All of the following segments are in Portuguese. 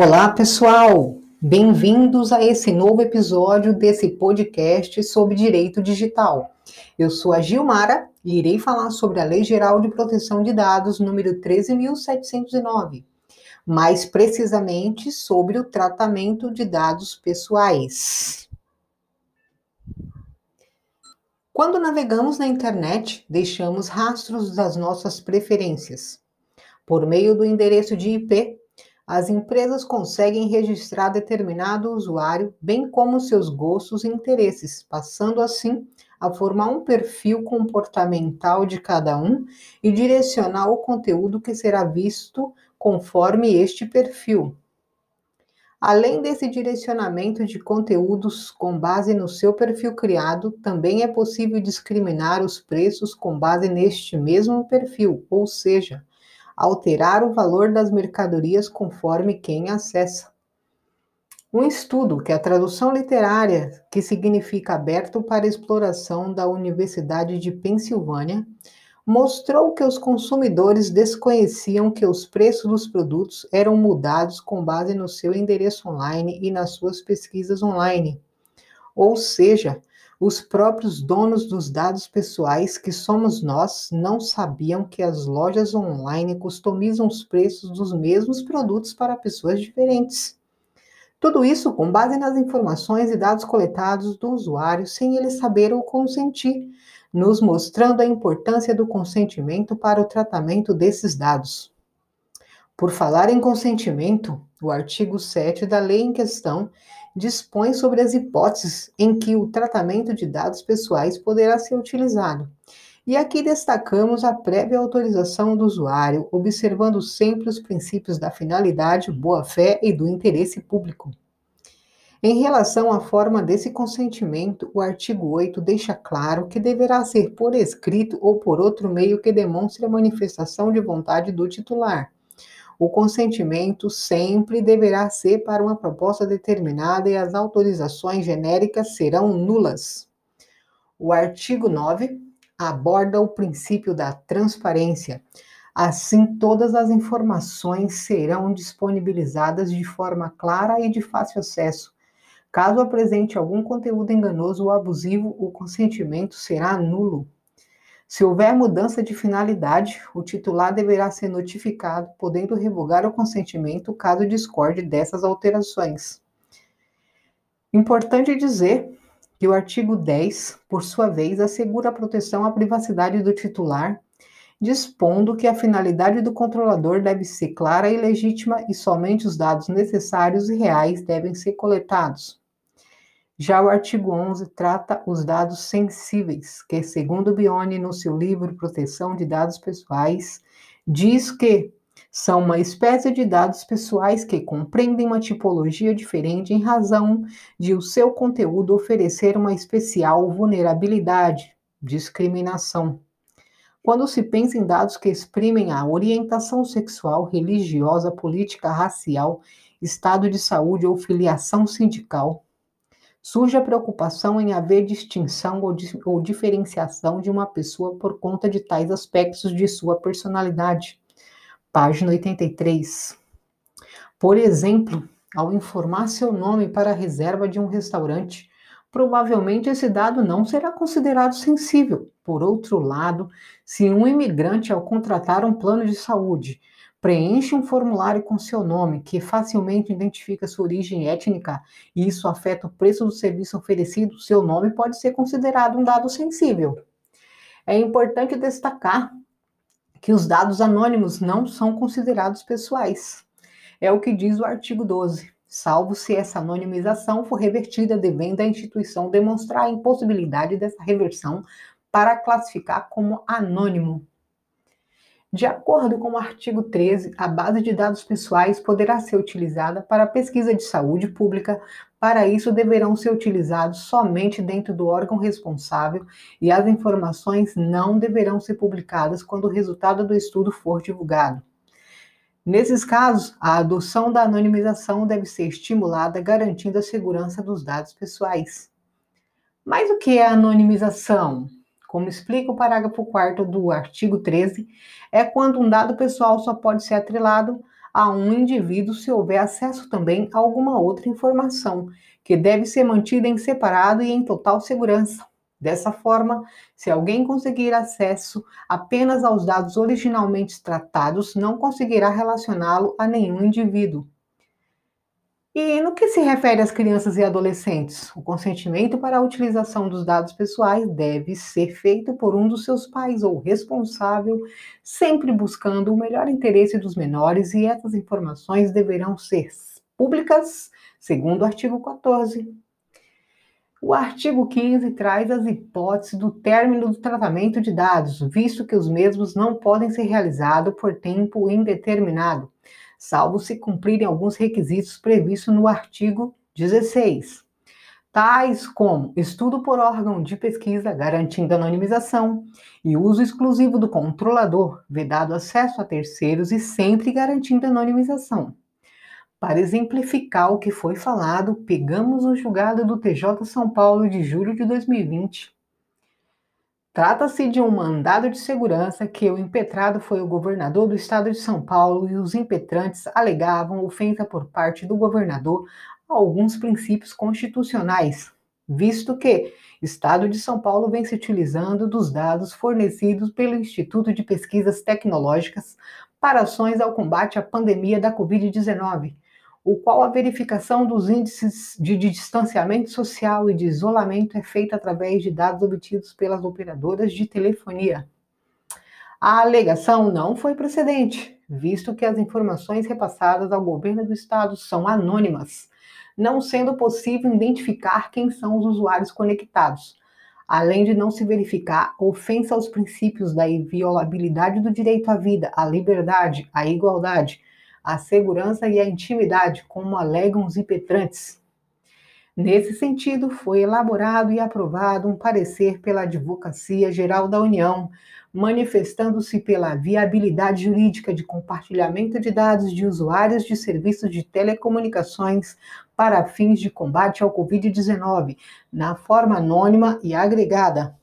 Olá, pessoal! Bem-vindos a esse novo episódio desse podcast sobre direito digital. Eu sou a Gilmara e irei falar sobre a Lei Geral de Proteção de Dados número 13709, mais precisamente sobre o tratamento de dados pessoais. Quando navegamos na internet, deixamos rastros das nossas preferências. Por meio do endereço de IP, as empresas conseguem registrar determinado usuário, bem como seus gostos e interesses, passando assim a formar um perfil comportamental de cada um e direcionar o conteúdo que será visto conforme este perfil. Além desse direcionamento de conteúdos com base no seu perfil criado, também é possível discriminar os preços com base neste mesmo perfil, ou seja, alterar o valor das mercadorias conforme quem acessa. Um estudo, que é a tradução literária, que significa aberto para exploração da Universidade de Pensilvânia, mostrou que os consumidores desconheciam que os preços dos produtos eram mudados com base no seu endereço online e nas suas pesquisas online. Ou seja, os próprios donos dos dados pessoais, que somos nós, não sabiam que as lojas online customizam os preços dos mesmos produtos para pessoas diferentes. Tudo isso com base nas informações e dados coletados do usuário sem ele saber ou consentir, nos mostrando a importância do consentimento para o tratamento desses dados. Por falar em consentimento, o artigo 7 da lei em questão dispõe sobre as hipóteses em que o tratamento de dados pessoais poderá ser utilizado. E aqui destacamos a prévia autorização do usuário, observando sempre os princípios da finalidade, boa-fé e do interesse público. Em relação à forma desse consentimento, o artigo 8 deixa claro que deverá ser por escrito ou por outro meio que demonstre a manifestação de vontade do titular. O consentimento sempre deverá ser para uma proposta determinada e as autorizações genéricas serão nulas. O artigo 9 aborda o princípio da transparência. Assim, todas as informações serão disponibilizadas de forma clara e de fácil acesso. Caso apresente algum conteúdo enganoso ou abusivo, o consentimento será nulo. Se houver mudança de finalidade, o titular deverá ser notificado, podendo revogar o consentimento caso discorde dessas alterações. Importante dizer que o artigo 10, por sua vez, assegura a proteção à privacidade do titular, dispondo que a finalidade do controlador deve ser clara e legítima e somente os dados necessários e reais devem ser coletados. Já o artigo 11 trata os dados sensíveis, que, segundo Bione, no seu livro Proteção de Dados Pessoais, diz que são uma espécie de dados pessoais que compreendem uma tipologia diferente em razão de o seu conteúdo oferecer uma especial vulnerabilidade, discriminação. Quando se pensa em dados que exprimem a orientação sexual, religiosa, política, racial, estado de saúde ou filiação sindical, surge a preocupação em haver distinção ou, di ou diferenciação de uma pessoa por conta de tais aspectos de sua personalidade. Página 83. Por exemplo, ao informar seu nome para a reserva de um restaurante, provavelmente esse dado não será considerado sensível. Por outro lado, se um imigrante, ao contratar um plano de saúde, Preenche um formulário com seu nome, que facilmente identifica sua origem étnica, e isso afeta o preço do serviço oferecido, seu nome pode ser considerado um dado sensível. É importante destacar que os dados anônimos não são considerados pessoais. É o que diz o artigo 12, salvo se essa anonimização for revertida devendo a instituição demonstrar a impossibilidade dessa reversão para classificar como anônimo. De acordo com o artigo 13, a base de dados pessoais poderá ser utilizada para pesquisa de saúde pública. Para isso, deverão ser utilizados somente dentro do órgão responsável e as informações não deverão ser publicadas quando o resultado do estudo for divulgado. Nesses casos, a adoção da anonimização deve ser estimulada, garantindo a segurança dos dados pessoais. Mas o que é anonimização? Como explica o parágrafo 4 do artigo 13, é quando um dado pessoal só pode ser atrelado a um indivíduo se houver acesso também a alguma outra informação, que deve ser mantida em separado e em total segurança. Dessa forma, se alguém conseguir acesso apenas aos dados originalmente tratados, não conseguirá relacioná-lo a nenhum indivíduo. E no que se refere às crianças e adolescentes, o consentimento para a utilização dos dados pessoais deve ser feito por um dos seus pais ou responsável, sempre buscando o melhor interesse dos menores, e essas informações deverão ser públicas, segundo o artigo 14. O artigo 15 traz as hipóteses do término do tratamento de dados, visto que os mesmos não podem ser realizados por tempo indeterminado salvo se cumprirem alguns requisitos previstos no artigo 16, tais como estudo por órgão de pesquisa garantindo anonimização e uso exclusivo do controlador, vedado acesso a terceiros e sempre garantindo anonimização. Para exemplificar o que foi falado, pegamos o julgado do TJ São Paulo de julho de 2020, Trata-se de um mandado de segurança que o impetrado foi o governador do estado de São Paulo e os impetrantes alegavam ofensa por parte do governador a alguns princípios constitucionais, visto que o estado de São Paulo vem se utilizando dos dados fornecidos pelo Instituto de Pesquisas Tecnológicas para ações ao combate à pandemia da Covid-19 o qual a verificação dos índices de distanciamento social e de isolamento é feita através de dados obtidos pelas operadoras de telefonia. A alegação não foi procedente, visto que as informações repassadas ao governo do estado são anônimas, não sendo possível identificar quem são os usuários conectados, além de não se verificar ofensa aos princípios da inviolabilidade do direito à vida, à liberdade, à igualdade, a segurança e a intimidade, como alegam os impetrantes. Nesse sentido, foi elaborado e aprovado um parecer pela Advocacia Geral da União, manifestando-se pela viabilidade jurídica de compartilhamento de dados de usuários de serviços de telecomunicações para fins de combate ao Covid-19, na forma anônima e agregada,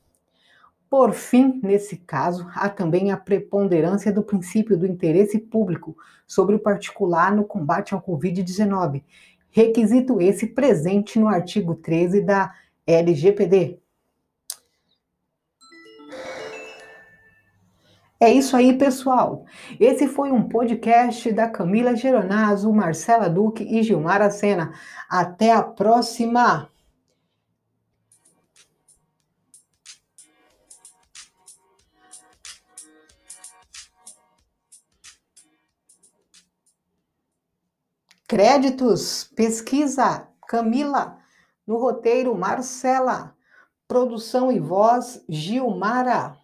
por fim, nesse caso, há também a preponderância do princípio do interesse público sobre o particular no combate ao Covid-19, requisito esse presente no artigo 13 da LGPD. É isso aí, pessoal. Esse foi um podcast da Camila Geronazo, Marcela Duque e Gilmar Acena. Até a próxima! Créditos, pesquisa, Camila. No roteiro, Marcela. Produção e voz, Gilmara.